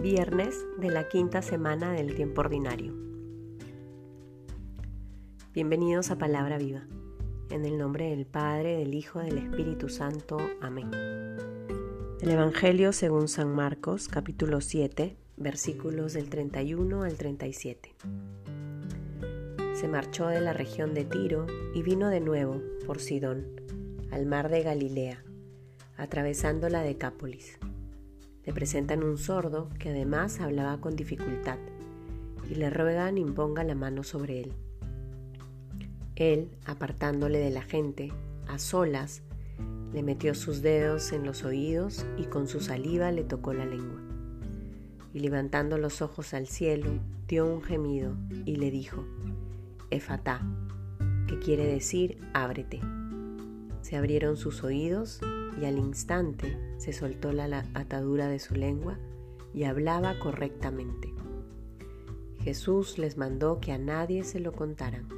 viernes de la quinta semana del tiempo ordinario. Bienvenidos a Palabra Viva, en el nombre del Padre, del Hijo, del Espíritu Santo. Amén. El Evangelio según San Marcos, capítulo 7, versículos del 31 al 37. Se marchó de la región de Tiro y vino de nuevo por Sidón, al mar de Galilea, atravesando la Decápolis le presentan un sordo que además hablaba con dificultad y le ruegan imponga la mano sobre él. Él, apartándole de la gente, a solas, le metió sus dedos en los oídos y con su saliva le tocó la lengua. Y levantando los ojos al cielo, dio un gemido y le dijo, Efatá, que quiere decir ábrete. Se abrieron sus oídos y al instante se soltó la atadura de su lengua y hablaba correctamente. Jesús les mandó que a nadie se lo contaran,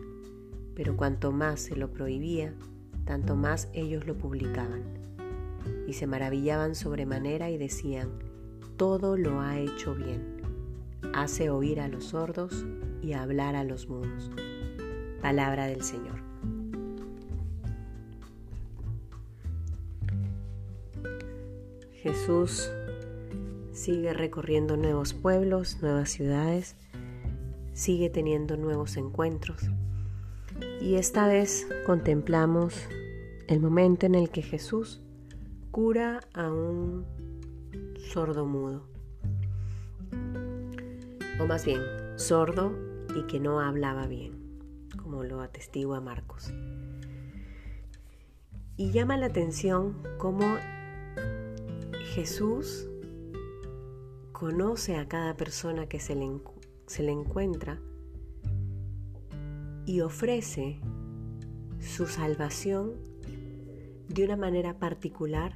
pero cuanto más se lo prohibía, tanto más ellos lo publicaban. Y se maravillaban sobremanera y decían, todo lo ha hecho bien. Hace oír a los sordos y hablar a los mudos. Palabra del Señor. Jesús sigue recorriendo nuevos pueblos, nuevas ciudades, sigue teniendo nuevos encuentros. Y esta vez contemplamos el momento en el que Jesús cura a un sordo mudo. O más bien, sordo y que no hablaba bien, como lo atestigua Marcos. Y llama la atención cómo Jesús conoce a cada persona que se le, se le encuentra y ofrece su salvación de una manera particular,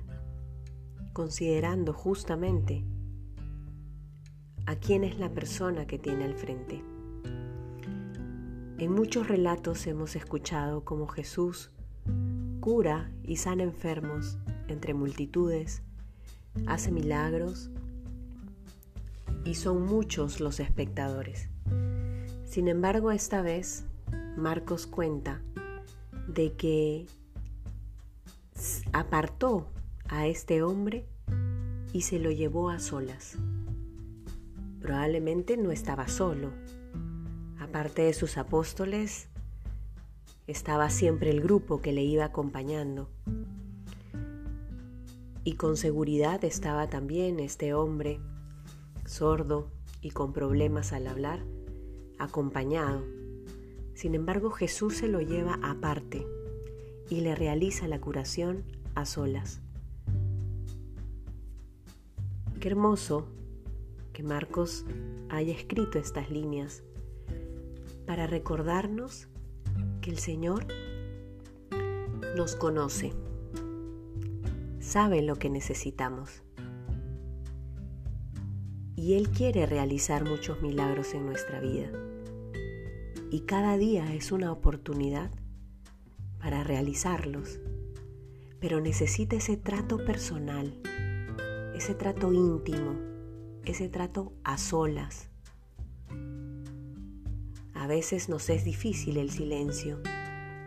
considerando justamente a quién es la persona que tiene al frente. En muchos relatos hemos escuchado cómo Jesús cura y sana enfermos entre multitudes, hace milagros y son muchos los espectadores. Sin embargo, esta vez Marcos cuenta de que apartó a este hombre y se lo llevó a solas. Probablemente no estaba solo. Aparte de sus apóstoles, estaba siempre el grupo que le iba acompañando. Y con seguridad estaba también este hombre, sordo y con problemas al hablar, acompañado. Sin embargo, Jesús se lo lleva aparte y le realiza la curación a solas. Qué hermoso que Marcos haya escrito estas líneas para recordarnos que el Señor nos conoce sabe lo que necesitamos. Y Él quiere realizar muchos milagros en nuestra vida. Y cada día es una oportunidad para realizarlos. Pero necesita ese trato personal, ese trato íntimo, ese trato a solas. A veces nos es difícil el silencio,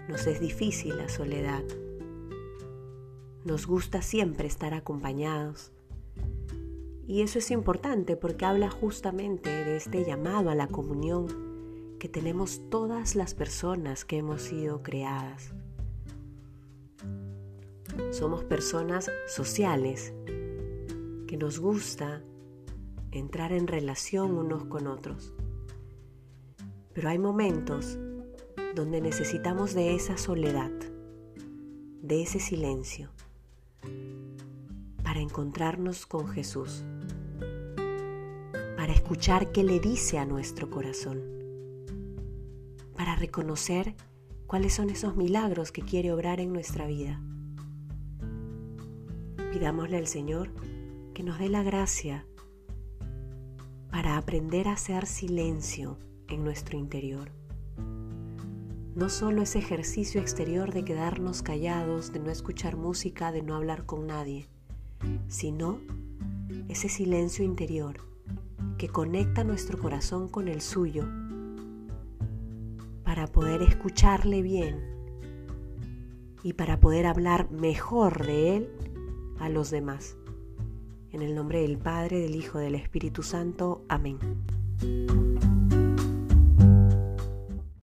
nos es difícil la soledad nos gusta siempre estar acompañados. Y eso es importante porque habla justamente de este llamado a la comunión que tenemos todas las personas que hemos sido creadas. Somos personas sociales que nos gusta entrar en relación unos con otros. Pero hay momentos donde necesitamos de esa soledad, de ese silencio para encontrarnos con Jesús, para escuchar qué le dice a nuestro corazón, para reconocer cuáles son esos milagros que quiere obrar en nuestra vida. Pidámosle al Señor que nos dé la gracia para aprender a hacer silencio en nuestro interior no solo ese ejercicio exterior de quedarnos callados, de no escuchar música, de no hablar con nadie, sino ese silencio interior que conecta nuestro corazón con el suyo para poder escucharle bien y para poder hablar mejor de Él a los demás. En el nombre del Padre, del Hijo, del Espíritu Santo. Amén.